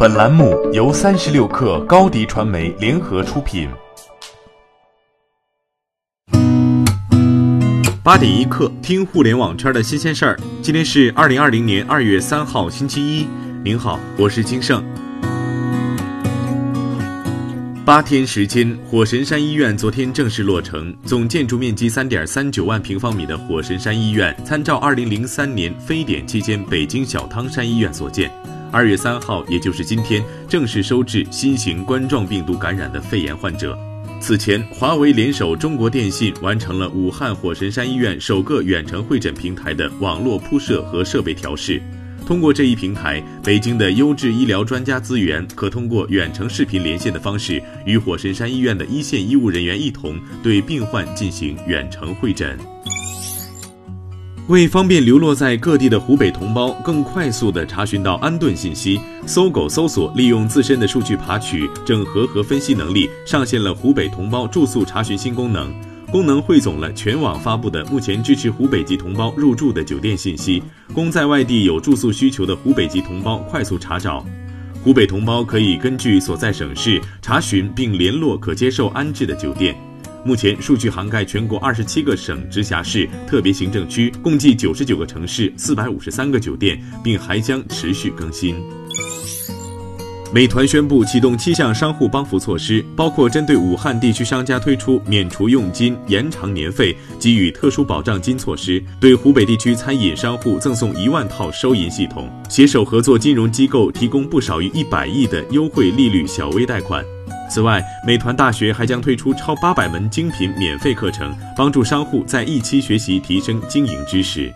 本栏目由三十六氪高低传媒联合出品。八点一刻，听互联网圈的新鲜事儿。今天是二零二零年二月三号，星期一。您好，我是金盛。八天时间，火神山医院昨天正式落成。总建筑面积三点三九万平方米的火神山医院，参照二零零三年非典期间北京小汤山医院所建。二月三号，也就是今天，正式收治新型冠状病毒感染的肺炎患者。此前，华为联手中国电信完成了武汉火神山医院首个远程会诊平台的网络铺设和设备调试。通过这一平台，北京的优质医疗专家资源可通过远程视频连线的方式，与火神山医院的一线医务人员一同对病患进行远程会诊。为方便流落在各地的湖北同胞更快速地查询到安顿信息，搜狗搜索利用自身的数据爬取、整合和分析能力，上线了湖北同胞住宿查询新功能。功能汇总了全网发布的目前支持湖北籍同胞入住的酒店信息，供在外地有住宿需求的湖北籍同胞快速查找。湖北同胞可以根据所在省市查询并联络可接受安置的酒店。目前数据涵盖全国二十七个省、直辖市、特别行政区，共计九十九个城市、四百五十三个酒店，并还将持续更新。美团宣布启动七项商户帮扶措施，包括针对武汉地区商家推出免除佣金、延长年费、给予特殊保障金措施；对湖北地区餐饮商户赠送一万套收银系统；携手合作金融机构提供不少于一百亿的优惠利率小微贷款。此外，美团大学还将推出超八百门精品免费课程，帮助商户在一期学习提升经营知识。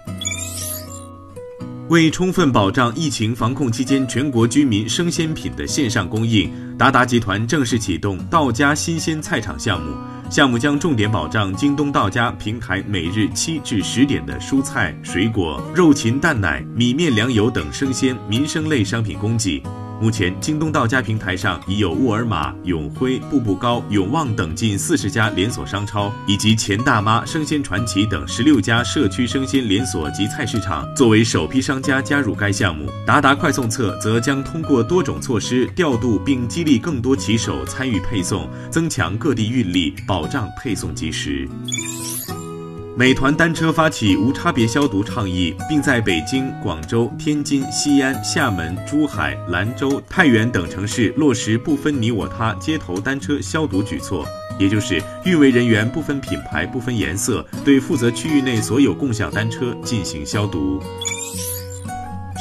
为充分保障疫情防控期间全国居民生鲜品的线上供应，达达集团正式启动到家新鲜菜场项目。项目将重点保障京东到家平台每日七至十点的蔬菜、水果、肉禽蛋奶、米面粮油等生鲜民生类商品供给。目前，京东到家平台上已有沃尔玛、永辉、步步高、永旺等近四十家连锁商超，以及钱大妈、生鲜传奇等十六家社区生鲜连锁及菜市场作为首批商家加入该项目。达达快送测则将通过多种措施调度并激励更多骑手参与配送，增强各地运力，保障配送及时。美团单车发起无差别消毒倡议，并在北京、广州、天津、西安、厦门、珠海、兰州、太原等城市落实不分你我他街头单车消毒举措，也就是运维人员不分品牌、不分颜色，对负责区域内所有共享单车进行消毒。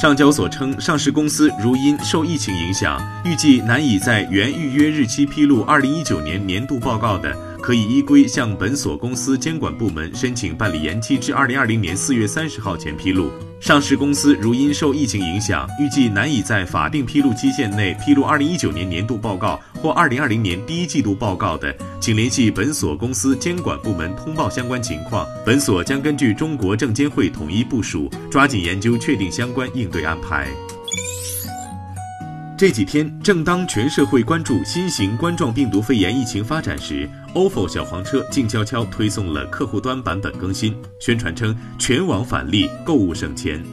上交所称，上市公司如因受疫情影响，预计难以在原预约日期披露二零一九年年度报告的。可以依规向本所公司监管部门申请办理延期至二零二零年四月三十号前披露。上市公司如因受疫情影响，预计难以在法定披露期限内披露二零一九年年度报告或二零二零年第一季度报告的，请联系本所公司监管部门通报相关情况。本所将根据中国证监会统一部署，抓紧研究确定相关应对安排。这几天，正当全社会关注新型冠状病毒肺炎疫情发展时，ofo 小黄车静悄悄推送了客户端版本更新，宣传称全网返利，购物省钱。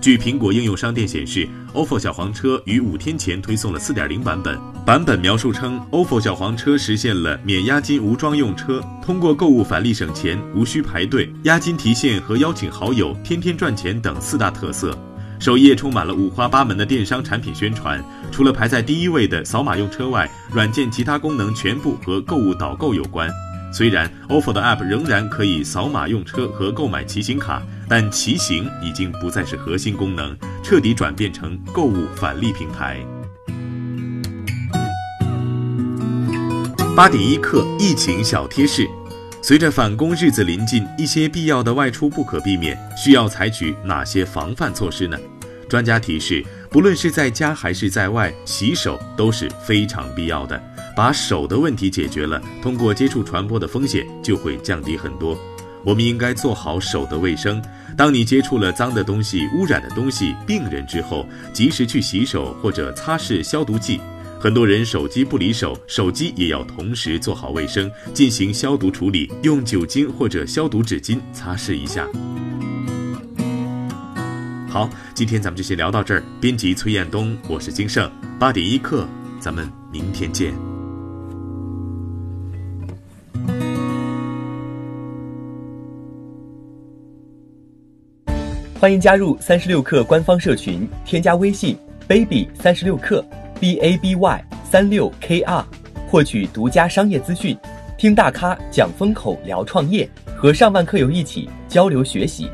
据苹果应用商店显示，ofo 小黄车于五天前推送了4.0版本，版本描述称，ofo 小黄车实现了免押金无桩用车，通过购物返利省钱，无需排队，押金提现和邀请好友，天天赚钱等四大特色。首页充满了五花八门的电商产品宣传，除了排在第一位的扫码用车外，软件其他功能全部和购物导购有关。虽然 ofo 的 app 仍然可以扫码用车和购买骑行卡，但骑行已经不再是核心功能，彻底转变成购物返利平台。八点一刻，疫情小贴士。随着返工日子临近，一些必要的外出不可避免，需要采取哪些防范措施呢？专家提示，不论是在家还是在外，洗手都是非常必要的。把手的问题解决了，通过接触传播的风险就会降低很多。我们应该做好手的卫生。当你接触了脏的东西、污染的东西、病人之后，及时去洗手或者擦拭消毒剂。很多人手机不离手，手机也要同时做好卫生，进行消毒处理，用酒精或者消毒纸巾擦拭一下。好，今天咱们就先聊到这儿。编辑崔彦东，我是金盛，八点一刻，咱们明天见。欢迎加入三十六课官方社群，添加微信 baby 三十六课 b a b y 三六 k r，获取独家商业资讯，听大咖讲风口，聊创业，和上万客友一起交流学习。